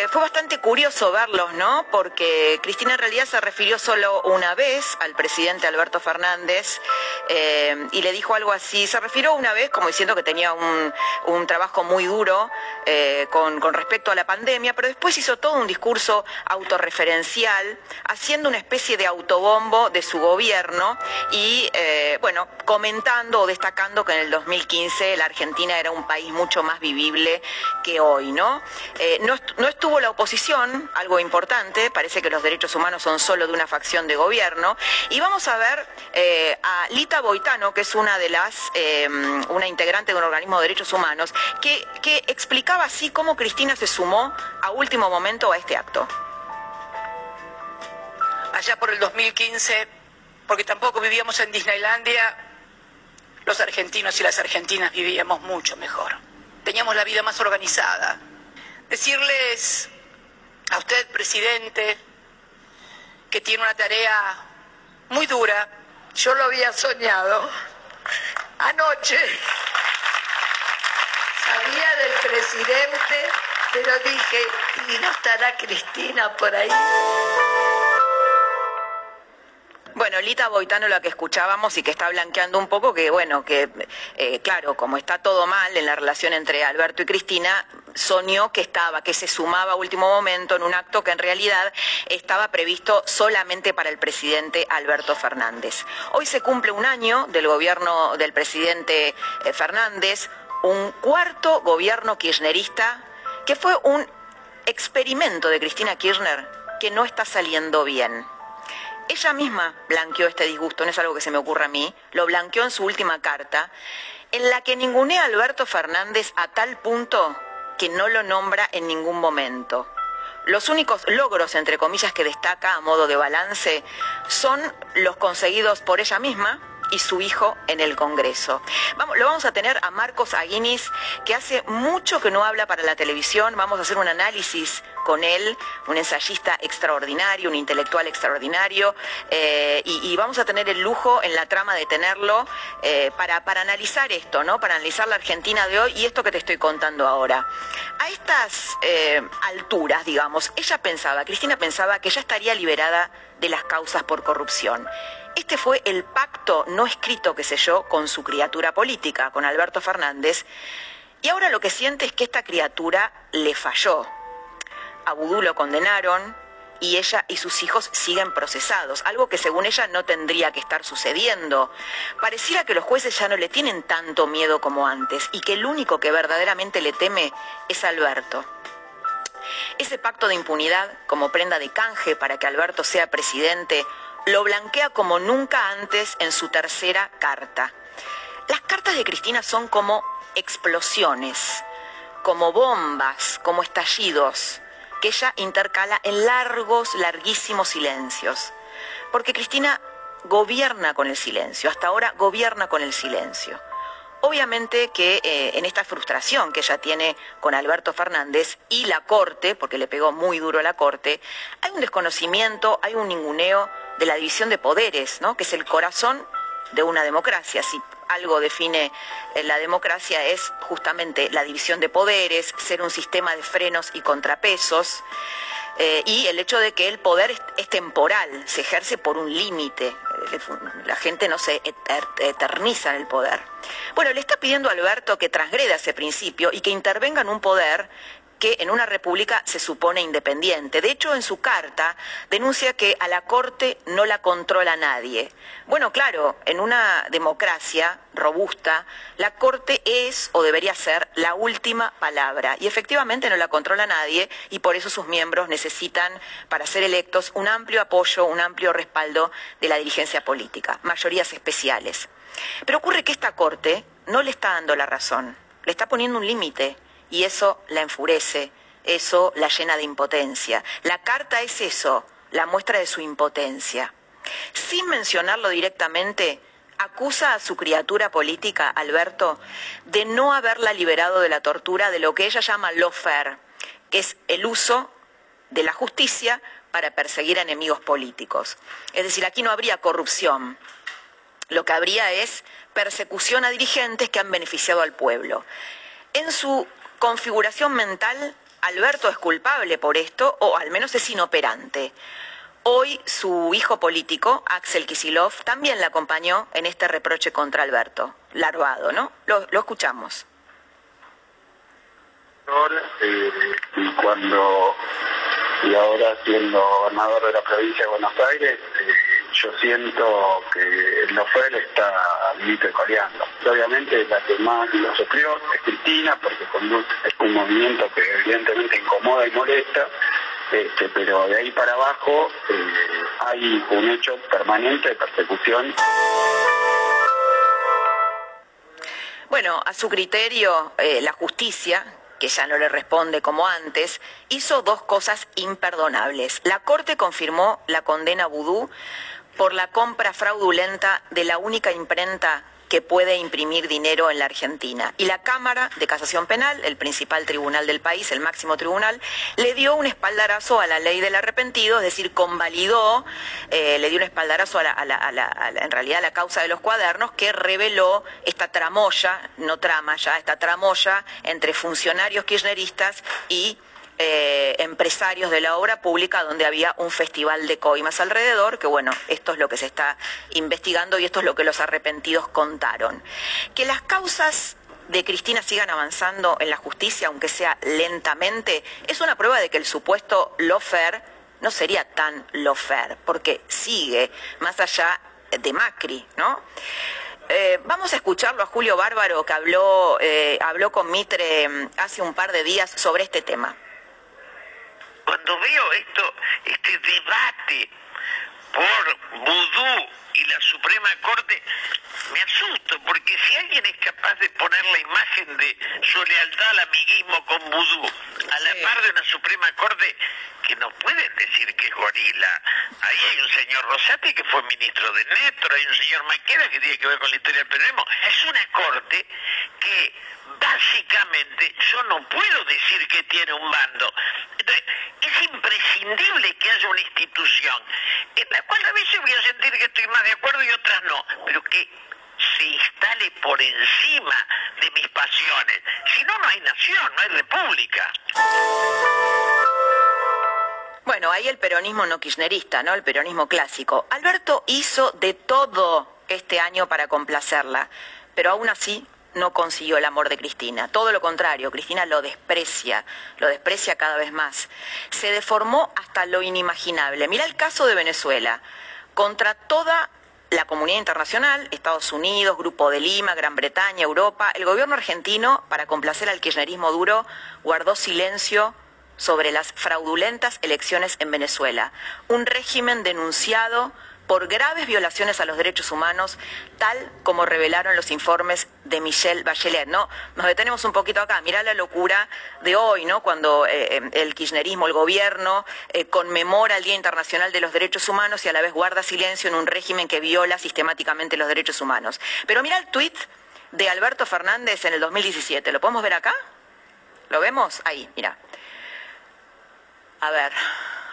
[SPEAKER 7] fue bastante curioso verlos, ¿no? Porque Cristina en realidad se refirió solo una vez al presidente Alberto Fernández eh, y le dijo algo así. Se refirió una vez como diciendo que tenía un, trabajo muy duro eh, con, respecto a la pandemia, pero después hizo todo un discurso autorreferencial, haciendo una especie de autobombo de su gobierno y, eh, bueno, comentando o destacando que en el 2015 la Argentina era un país mucho más vivible que hoy, ¿no? no, no estuvo la oposición, algo importante, parece que los derechos humanos son solo de una facción de gobierno, y vamos a ver Lita Boitano, que es una de las, em, una integrante de un organismo de derechos humanos, que, que explicaba así cómo Cristina se sumó a último momento a este acto.
[SPEAKER 11] Allá por el 2015, porque tampoco vivíamos en Disneylandia, los argentinos y las argentinas vivíamos mucho mejor. Teníamos la vida más organizada. Decirles a usted, presidente, que tiene una tarea muy dura, yo lo había soñado anoche. Sabía del presidente, pero dije, ¿y no estará Cristina por ahí?
[SPEAKER 7] Bueno, Lita Boitano, la que escuchábamos y que está blanqueando un poco, que bueno, que eh, claro, como está todo mal en la relación entre Alberto y Cristina, soñó que estaba, que se sumaba a último momento en un acto que en realidad estaba previsto solamente para el presidente Alberto Fernández. Hoy se cumple un año del gobierno del presidente eh, Fernández, un cuarto gobierno kirchnerista que fue un experimento de Cristina Kirchner que no está saliendo bien. Ella misma blanqueó este disgusto, no es algo que se me ocurra a mí, lo blanqueó en su última carta, en la que ningunea a Alberto Fernández a tal punto que no lo nombra en ningún momento. Los únicos logros, entre comillas, que destaca a modo de balance son los conseguidos por ella misma y su hijo en el Congreso. Vamos, lo vamos a tener a Marcos Aguinis, que hace mucho que no habla para la televisión. Vamos a hacer un análisis con él, un ensayista extraordinario, un intelectual extraordinario, eh, y, vamos a tener el lujo en la trama de tenerlo eh, para, para analizar esto, ¿no? Para analizar la Argentina de hoy y esto que te estoy contando ahora. A estas eh, alturas, digamos, ella pensaba, Cristina pensaba que ya estaría liberada de las causas por corrupción. Este fue el pacto no escrito que selló con su criatura política, con Alberto Fernández, y ahora lo que siente es que esta criatura le falló. A Vudú lo condenaron y ella y sus hijos siguen procesados, algo que según ella no tendría que estar sucediendo. Pareciera que los jueces ya no le tienen tanto miedo como antes y que el único que verdaderamente le teme es Alberto. Ese pacto de impunidad como prenda de canje para que Alberto sea presidente lo blanquea como nunca antes en su tercera carta. Las cartas de Cristina son como explosiones, como bombas, como estallidos, que ella intercala en largos, larguísimos silencios. Porque Cristina gobierna con el silencio, hasta ahora gobierna con el silencio. Obviamente que eh, en esta frustración que ella tiene con Alberto Fernández y la Corte, porque le pegó muy duro a la Corte, hay un desconocimiento, hay un ninguneo de la división de poderes, ¿no? que es el corazón de una democracia. Si algo define eh, la democracia es justamente la división de poderes, ser un sistema de frenos y contrapesos. Eh, y el hecho de que el poder es, temporal, se ejerce por un límite, eh, la gente no se eterniza en el poder. Bueno, le está pidiendo a Alberto que transgreda ese principio y que intervenga en un poder que en una república se supone independiente. De hecho, en su carta denuncia que a la Corte no la controla nadie. Bueno, claro, en una democracia robusta, la Corte es o debería ser la última palabra y efectivamente no la controla nadie y por eso sus miembros necesitan, para ser electos, un amplio apoyo, un amplio respaldo de la dirigencia política, mayorías especiales. Pero ocurre que esta Corte no le está dando la razón, le está poniendo un límite y eso la enfurece, eso la llena de impotencia. La carta es eso, la muestra de su impotencia. Sin mencionarlo directamente, acusa a su criatura política, Alberto, de no haberla liberado de la tortura de lo que ella llama fair, que es el uso de la justicia para perseguir a enemigos políticos. Es decir, aquí no habría corrupción. Lo que habría es persecución a dirigentes que han beneficiado al pueblo. En su configuración mental, Alberto es culpable por esto, o al menos es inoperante. Hoy su hijo político, Axel Kisilov, también le acompañó en este reproche contra Alberto, larvado, ¿no? Lo, escuchamos.
[SPEAKER 12] Eh, y cuando, y ahora siendo gobernador de la provincia de Buenos Aires, eh, yo siento que el Nofel está coreando. Obviamente la que más lo sufrió es Cristina, porque es un movimiento que evidentemente incomoda y molesta, este, pero de ahí para abajo eh, hay un hecho permanente de persecución.
[SPEAKER 7] Bueno, a su criterio, eh, la justicia, que ya no le responde como antes, hizo dos cosas imperdonables. La Corte confirmó la condena vudú por la compra fraudulenta de la única imprenta que puede imprimir dinero en la Argentina. Y la Cámara de Casación Penal, el principal tribunal del país, el máximo tribunal, le dio un espaldarazo a la ley del arrepentido, es decir, convalidó, eh, le dio un espaldarazo a la, en realidad a la causa de los cuadernos que reveló esta tramoya, no trama ya, esta tramoya entre funcionarios kirchneristas y eh, empresarios de la obra pública donde había un festival de coimas alrededor, que bueno, esto es lo que se está investigando y esto es lo que los arrepentidos contaron. Que las causas de Cristina sigan avanzando en la justicia, aunque sea lentamente, es una prueba de que el supuesto lofer no sería tan lofer, porque sigue más allá de Macri, ¿no? Eh, vamos a escucharlo a Julio Bárbaro que habló, eh, habló con Mitre mm, hace un par de días sobre este tema
[SPEAKER 13] cuando veo esto, este debate por vudú y la Suprema Corte, me asusto, porque si alguien es capaz de poner la imagen de su lealtad al amiguismo con vudú a la par de una Suprema Corte, que no pueden decir que es gorila. Ahí hay un señor Rosati que fue ministro de Netro, hay un señor Maqueda que tiene que ver con la historia del periodismo. Es una corte que básicamente yo no puedo decir que tiene un bando. Entonces, es imprescindible que haya una institución en la cual a veces voy a sentir que estoy más de acuerdo y otras no, pero que se instale por encima de mis pasiones. Si no, no hay nación, no hay república.
[SPEAKER 7] Bueno, ahí el peronismo no kirchnerista, ¿no? El peronismo clásico. Alberto hizo de todo este año para complacerla, pero aún así no consiguió el amor de Cristina. Todo lo contrario, Cristina lo desprecia, lo desprecia cada vez más. Se deformó hasta lo inimaginable. Mira el caso de Venezuela. Contra toda la comunidad internacional, Estados Unidos, Grupo de Lima, Gran Bretaña, Europa, el gobierno argentino, para complacer al kirchnerismo duro, guardó silencio sobre las fraudulentas elecciones en Venezuela. Un régimen denunciado por graves violaciones a los derechos humanos, tal como revelaron los informes de Michelle Bachelet. ¿no? Nos detenemos un poquito acá. Mirá la locura de hoy, ¿no? cuando eh, eh, el kirchnerismo, el gobierno, eh, conmemora el Día Internacional de los Derechos Humanos y a la vez guarda silencio en un régimen que viola sistemáticamente los derechos humanos. Pero mira el tuit de Alberto Fernández en el 2017. ¿Lo podemos ver acá? ¿Lo vemos? Ahí, mira. A ver,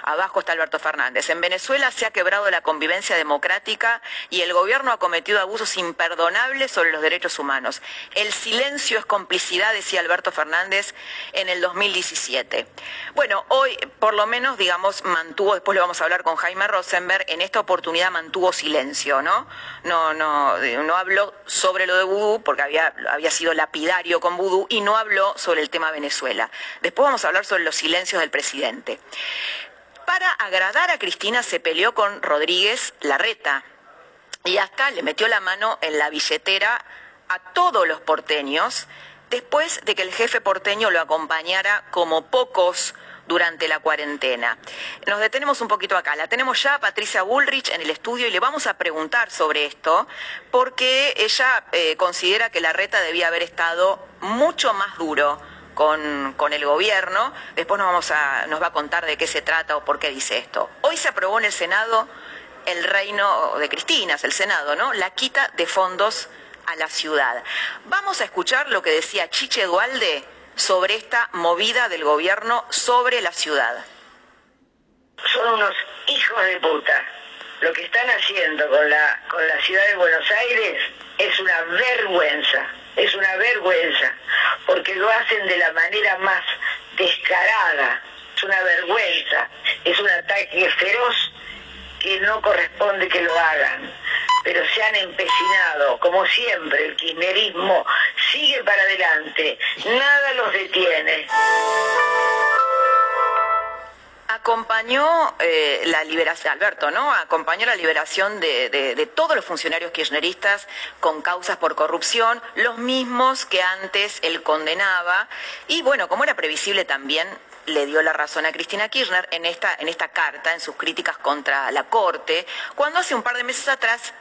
[SPEAKER 7] Abajo está Alberto Fernández. En Venezuela se ha quebrado la convivencia democrática y el gobierno ha cometido abusos imperdonables sobre los derechos humanos. El silencio es complicidad, decía Alberto Fernández en el 2017. Bueno, hoy por lo menos, digamos, mantuvo, después le vamos a hablar con Jaime Rosenberg, en esta oportunidad mantuvo silencio, ¿no? No, no, no habló sobre lo de Vudú, porque había, había sido lapidario con Vudú, y no habló sobre el tema Venezuela. Después vamos a hablar sobre los silencios del presidente para agradar a Cristina se peleó con Rodríguez Larreta y hasta le metió la mano en la billetera a todos los porteños después de que el jefe porteño lo acompañara como pocos durante la cuarentena. Nos detenemos un poquito acá. La tenemos ya Patricia Bullrich en el estudio y le vamos a preguntar sobre esto porque ella eh, considera que Larreta debía haber estado mucho más duro con, el gobierno. Después nos, vamos a, nos va a contar de qué se trata o por qué dice esto. Hoy se aprobó en el Senado el reino de Cristinas, el Senado, ¿no? La quita de fondos a la ciudad. Vamos a escuchar lo que decía Chiche Dualde sobre esta movida del gobierno sobre la ciudad.
[SPEAKER 14] Son unos hijos de puta. Lo que están haciendo con la, con la ciudad de Buenos Aires es una vergüenza es una vergüenza, porque lo hacen de la manera más descarada, es una vergüenza, es un ataque feroz que no corresponde que lo hagan, pero se han empecinado, como siempre, el kirchnerismo sigue para adelante, nada los detiene
[SPEAKER 7] acompañó eh, la liberación, Alberto, ¿no? Acompañó la liberación de, todos los funcionarios kirchneristas con causas por corrupción, los mismos que antes él condenaba. Y bueno, como era previsible también, le dio la razón a Cristina Kirchner en esta, en esta carta, en sus críticas contra la Corte, cuando hace un par de meses atrás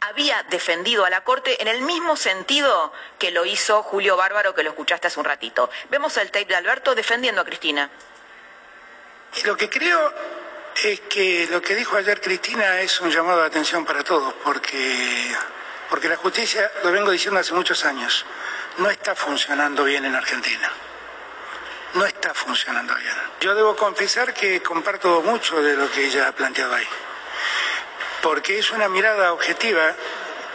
[SPEAKER 7] había defendido a la Corte en el mismo sentido que lo hizo Julio Bárbaro, que lo escuchaste hace un ratito. Vemos el tape de Alberto defendiendo a Cristina.
[SPEAKER 15] Y lo que creo es que lo que dijo ayer Cristina es un llamado de atención para todos, porque, porque la justicia, lo vengo diciendo hace muchos años, no está funcionando bien en Argentina. No está funcionando bien. Yo debo confesar que comparto mucho de lo que ella ha planteado ahí, porque es una mirada objetiva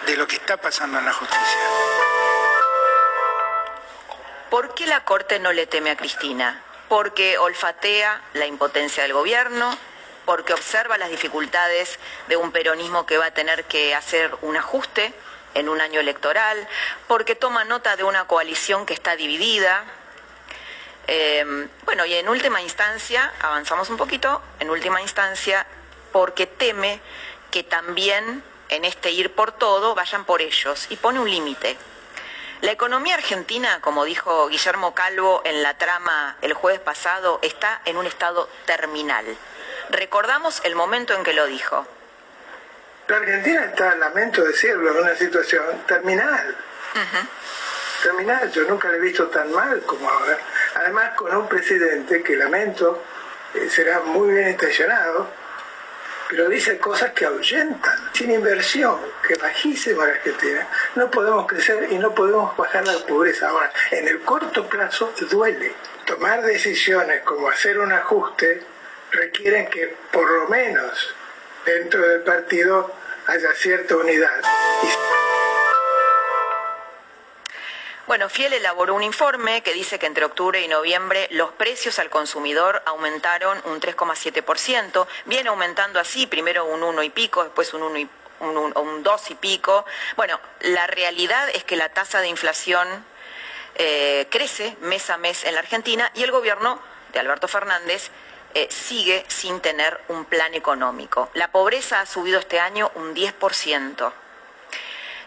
[SPEAKER 15] de lo que está pasando en la justicia.
[SPEAKER 7] ¿Por qué la Corte no le teme a Cristina? Porque olfatea la impotencia del gobierno, porque observa las dificultades de un peronismo que va a tener que hacer un ajuste en un año electoral, porque toma nota de una coalición que está dividida. Em, bueno, y en última instancia, avanzamos un poquito, en última instancia, porque teme que también en este ir por todo vayan por ellos y pone un límite. La economía argentina, como dijo Guillermo Calvo en la trama el jueves pasado, está en un estado terminal. Recordamos el momento en que lo dijo.
[SPEAKER 16] La Argentina está, lamento decirlo, en una situación terminal. Terminal, yo nunca la he visto tan mal como ahora. Además, con un presidente que lamento eh, será muy bien intencionado, pero dice cosas que ahuyentan. Sin inversión, que bajísima la Argentina, no podemos crecer y no podemos bajar la pobreza. Ahora, en el corto plazo duele. Tomar decisiones como hacer un ajuste requieren que por lo menos dentro del partido haya cierta unidad.
[SPEAKER 7] Bueno, Fiel elaboró un informe que dice que entre octubre y noviembre los precios al consumidor aumentaron un 3,7%, viene aumentando así, primero un 1 y pico, después un 1 y un, 2 y pico. Bueno, la realidad es que la tasa de inflación eh, crece mes a mes en la Argentina y el gobierno de Alberto Fernández eh, sigue sin tener un plan económico. La pobreza ha subido este año un 10%.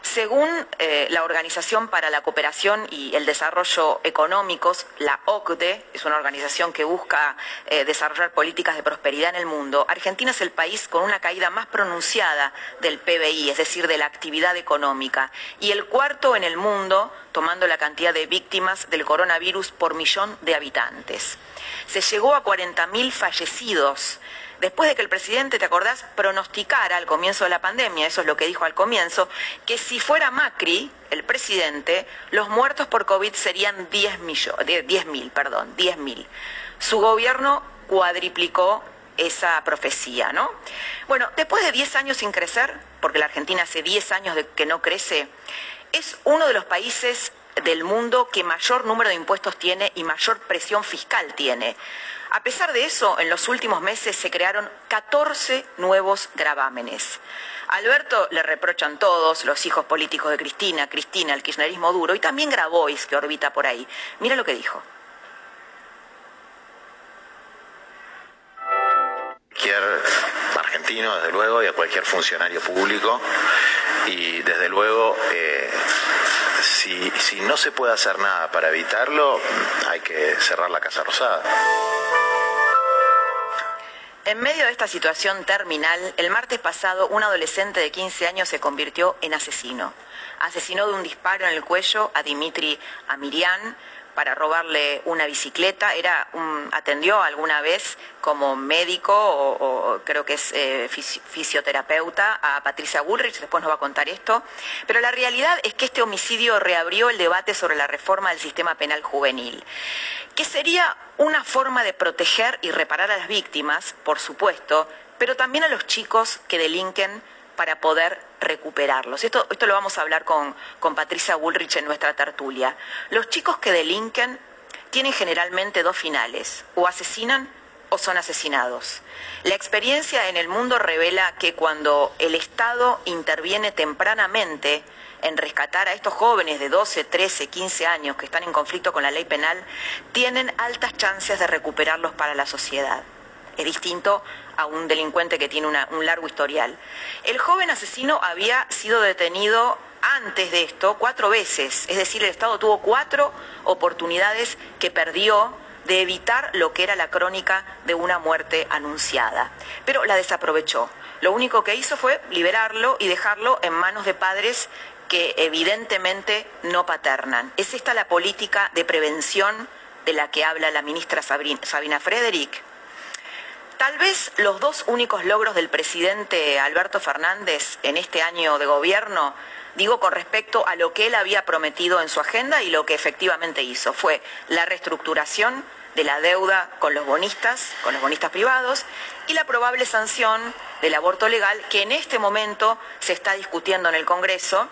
[SPEAKER 7] Según eh, la Organización para la Cooperación y el Desarrollo Económicos, la OCDE, es una organización que busca eh, desarrollar políticas de prosperidad en el mundo, Argentina es el país con una caída más pronunciada del PBI, es decir, de la actividad económica, y el cuarto en el mundo, tomando la cantidad de víctimas del coronavirus por millón de habitantes. Se llegó a 40.000 fallecidos después de que el presidente, ¿te acordás?, pronosticara al comienzo de la pandemia, eso es lo que dijo al comienzo, que si fuera Macri, el presidente, los muertos por COVID serían 10.000, perdón, 10.000. Su gobierno cuadriplicó esa profecía, ¿no? Bueno, después de 10 años sin crecer, porque la Argentina hace 10 años de que no crece, es uno de los países del mundo que mayor número de impuestos tiene y mayor presión fiscal tiene. A pesar de eso, en los últimos meses se crearon 14 nuevos gravámenes. Alberto le reprochan todos, los hijos políticos de Cristina, Cristina, el kirchnerismo duro, y también Grabois, que orbita por ahí. Mira lo que dijo.
[SPEAKER 17] Cualquier argentino, desde luego, y a cualquier funcionario público, y desde luego, eh, si, si no se puede hacer nada para evitarlo, hay que cerrar la Casa Rosada.
[SPEAKER 7] En medio de esta situación terminal, el martes pasado un adolescente de 15 años se convirtió en asesino. Asesinó de un disparo en el cuello a Dimitri Amirian, para robarle una bicicleta. Era atendió alguna vez como médico o, creo que es eh, fisioterapeuta a Patricia Bullrich, después nos va a contar esto. Pero la realidad es que este homicidio reabrió el debate sobre la reforma del sistema penal juvenil, que sería una forma de proteger y reparar a las víctimas, por supuesto, pero también a los chicos que delinquen para poder recuperarlos. Esto, esto lo vamos a hablar con, con Patricia Bullrich en nuestra tertulia. Los chicos que delinquen tienen generalmente dos finales, o asesinan o son asesinados. La experiencia en el mundo revela que cuando el Estado interviene tempranamente en rescatar a estos jóvenes de 12, 13, 15 años que están en conflicto con la ley penal, tienen altas chances de recuperarlos para la sociedad. Es distinto a un delincuente que tiene un largo historial. El joven asesino había sido detenido antes de esto cuatro veces, es decir, el Estado tuvo cuatro oportunidades que perdió de evitar lo que era la crónica de una muerte anunciada, pero la desaprovechó. Lo único que hizo fue liberarlo y dejarlo en manos de padres que evidentemente no paternan. ¿Es esta la política de prevención de la que habla la ministra Sabina Frederick? Tal vez los dos únicos logros del presidente Alberto Fernández en este año de gobierno, digo con respecto a lo que él había prometido en su agenda y lo que efectivamente hizo, fue la reestructuración de la deuda con los bonistas, con los bonistas privados, y la probable sanción del aborto legal que en este momento se está discutiendo en el Congreso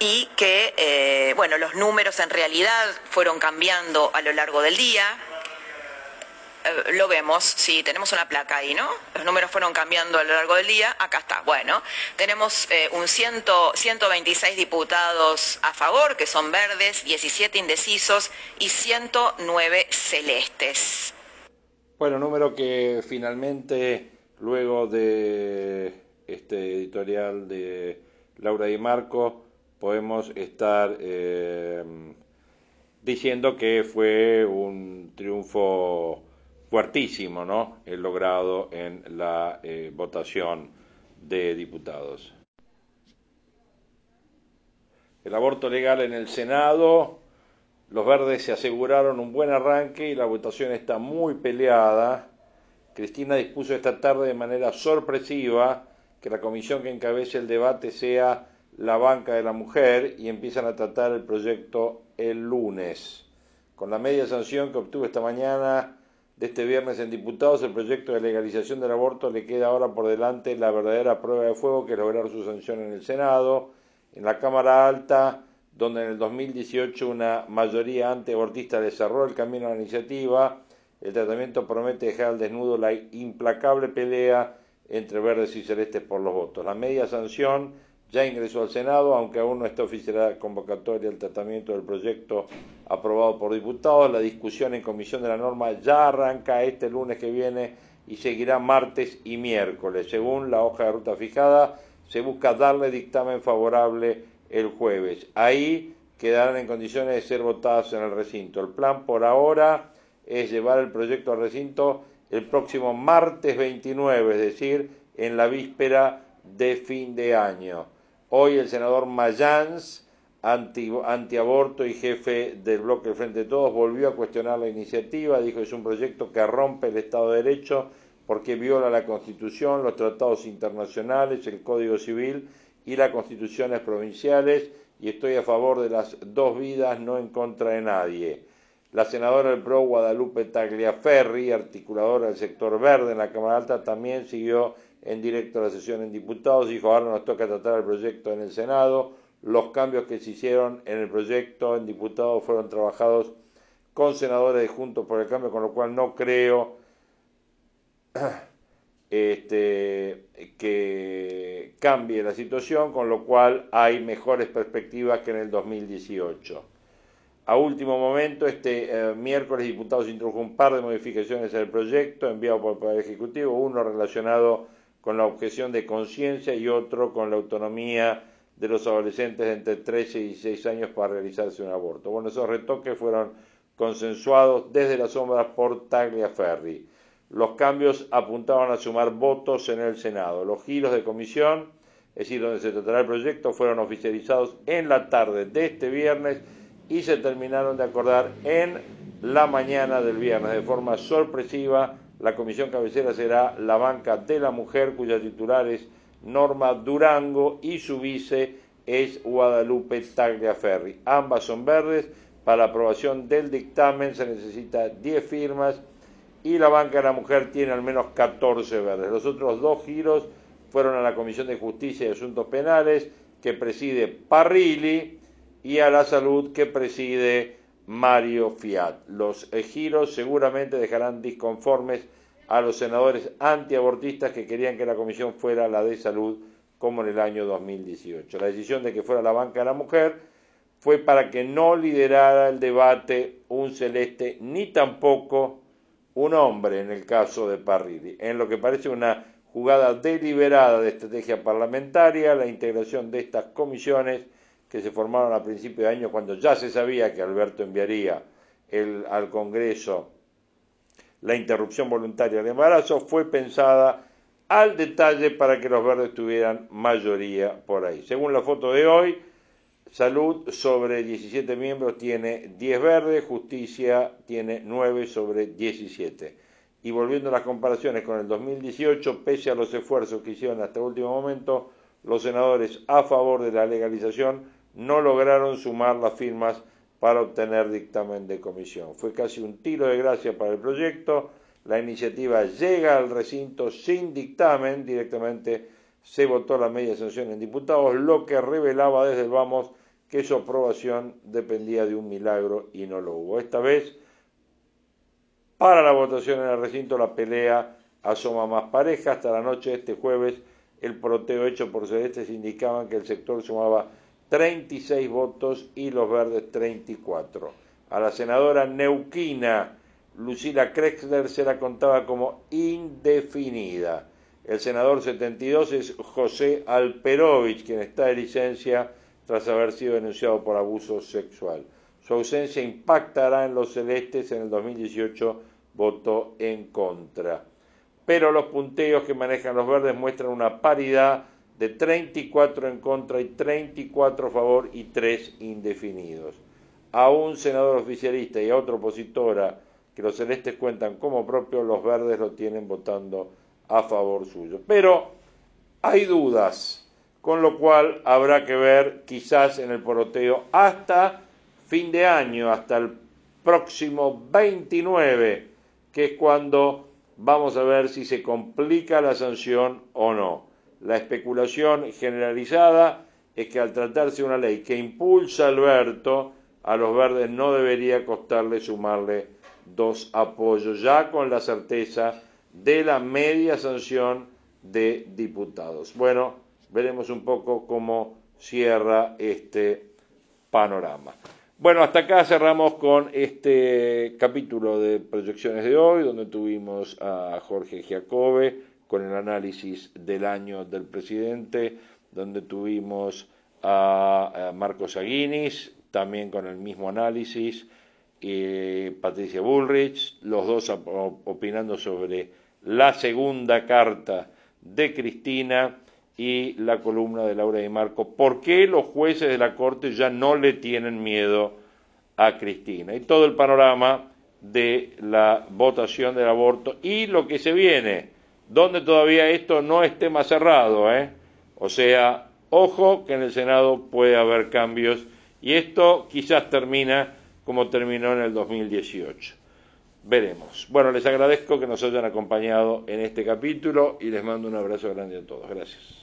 [SPEAKER 7] y que, eh, bueno, los números en realidad fueron cambiando a lo largo del día. Eh, lo vemos, sí, tenemos una placa ahí, ¿no? Los números fueron cambiando a lo largo del día, acá está, bueno, tenemos eh, un 126 diputados a favor, que son verdes, 17 indecisos y 109 celestes.
[SPEAKER 1] Bueno, número que finalmente, luego de este editorial de Laura Di Marco, podemos estar eh, diciendo que fue un triunfo fuertísimo, ¿no? El logrado en la eh, votación de diputados. El aborto legal en el Senado, los verdes se aseguraron un buen arranque y la votación está muy peleada. Cristina dispuso esta tarde de manera sorpresiva que la comisión que encabece el debate sea la banca de la mujer y empiezan a tratar el proyecto el lunes. Con la media sanción que obtuvo esta mañana de este viernes en diputados, el proyecto de legalización del aborto le queda ahora por delante la verdadera prueba de fuego que es lograr su sanción en el Senado, en la Cámara Alta, donde en el 2018 una mayoría antiabortista le el camino a la iniciativa, el tratamiento promete dejar al desnudo la implacable pelea entre verdes y celestes por los votos. La media sanción ya ingresó al Senado, aunque aún no está oficializada convocatoria del tratamiento del proyecto aprobado por diputados. La discusión en comisión de la norma ya arranca este lunes que viene y seguirá martes y miércoles. Según la hoja de ruta fijada, se busca darle dictamen favorable el jueves. Ahí quedarán en condiciones de ser votadas en el recinto. El plan por ahora es llevar el proyecto al recinto el próximo martes 29, es decir, en la víspera de fin de año. Hoy el senador Mayans, anti, antiaborto y jefe del bloque del Frente de Todos, volvió a cuestionar la iniciativa, dijo que es un proyecto que rompe el Estado de Derecho porque viola la Constitución, los tratados internacionales, el Código Civil y las constituciones provinciales y estoy a favor de las dos vidas, no en contra de nadie. La senadora del PRO, Guadalupe Tagliaferri, articuladora del sector verde en la Cámara Alta, también siguió en directo la sesión en diputados. Dijo, ahora nos toca tratar el proyecto en el Senado. Los cambios que se hicieron en el proyecto en diputados fueron trabajados con senadores Juntos por el Cambio, con lo cual no creo este, que cambie la situación, con lo cual hay mejores perspectivas que en el 2018. A último momento, este eh, miércoles, diputados introdujo un par de modificaciones el proyecto enviado por el Poder Ejecutivo, uno relacionado con la objeción de conciencia y otro con la autonomía de los adolescentes de entre 13 y 16 años para realizarse un aborto. Bueno, esos retoques fueron consensuados desde las sombras por Tagliaferri. Los cambios apuntaban a sumar votos en el Senado. Los giros de comisión, es decir, donde se tratará el proyecto, fueron oficializados en la tarde de este viernes y se terminaron de acordar en la mañana del viernes. De forma sorpresiva, la comisión cabecera será la banca de la mujer, cuya titular es Norma Durango y su vice es Guadalupe Tagliaferri. Ambas son verdes. Para aprobación del dictamen se necesita 10 firmas y la banca de la mujer tiene al menos 14 verdes. Los otros dos giros fueron a la Comisión de Justicia y Asuntos Penales, que preside Parrilli, y a la salud que preside Mario Fiat. Los giros seguramente dejarán disconformes a los senadores antiabortistas que querían que la comisión fuera la de salud como en el año 2018. La decisión de que fuera la banca de la mujer fue para que no liderara el debate un celeste ni tampoco un hombre en el caso de Parrilli. En lo que parece una jugada deliberada de estrategia parlamentaria, la integración de estas comisiones que se formaron a principio de año cuando ya se sabía que Alberto enviaría al Congreso la interrupción voluntaria del embarazo, fue pensada al detalle para que los verdes tuvieran mayoría por ahí. Según la foto de hoy, Salud sobre 17 miembros tiene 10 verdes, Justicia tiene 9 sobre 17. Y volviendo a las comparaciones con el 2018, pese a los esfuerzos que hicieron hasta el último momento, los senadores a favor de la legalización no lograron sumar las firmas para obtener dictamen de comisión. Fue casi un tiro de gracia para el proyecto. La iniciativa llega al recinto sin dictamen, directamente se votó la media sanción en diputados, lo que revelaba desde el vamos que su aprobación dependía de un milagro y no lo hubo. Esta vez, para la votación en el recinto, la pelea asoma más pareja. Hasta la noche de este jueves, el proteo hecho por Celestes indicaban que el sector sumaba 36 votos y los verdes 34. A la senadora neuquina Lucila Krexler se la contaba como indefinida. El senador 72 es José Alperovich, quien está de licencia tras haber sido denunciado por abuso sexual. Su ausencia impactará en los celestes. En el 2018 votó en contra. Pero los punteos que manejan los verdes muestran una paridad de 34 en contra y 34 a favor y 3 indefinidos. A un senador oficialista y a otra opositora que los celestes cuentan como propio, los verdes lo tienen votando a favor suyo. Pero hay dudas con lo cual habrá que ver quizás en el poroteo hasta fin de año, hasta el próximo 29, que es cuando vamos a ver si se complica la sanción o no. La especulación generalizada es que al tratarse de una ley que impulsa Alberto, a los verdes no debería costarle sumarle dos apoyos, ya con la certeza de la media sanción de diputados. Bueno, veremos un poco cómo cierra este panorama. Bueno, hasta acá cerramos con este capítulo de proyecciones de hoy, donde tuvimos a Jorge Giacobbe con el análisis del año del presidente, donde tuvimos a, Marcos Aguinis, también con el mismo análisis, y Patricia Bullrich, los dos opinando sobre la segunda carta de Cristina y la columna de Laura y Marco, ¿por qué los jueces de la Corte ya no le tienen miedo a Cristina? Y todo el panorama de la votación del aborto y lo que se viene, donde todavía esto no esté más cerrado, ¿eh? O sea, ojo que en el Senado puede haber cambios y esto quizás termina como terminó en el 2018. Veremos. Bueno, les agradezco que nos hayan acompañado en este capítulo y les mando un abrazo grande a todos. Gracias.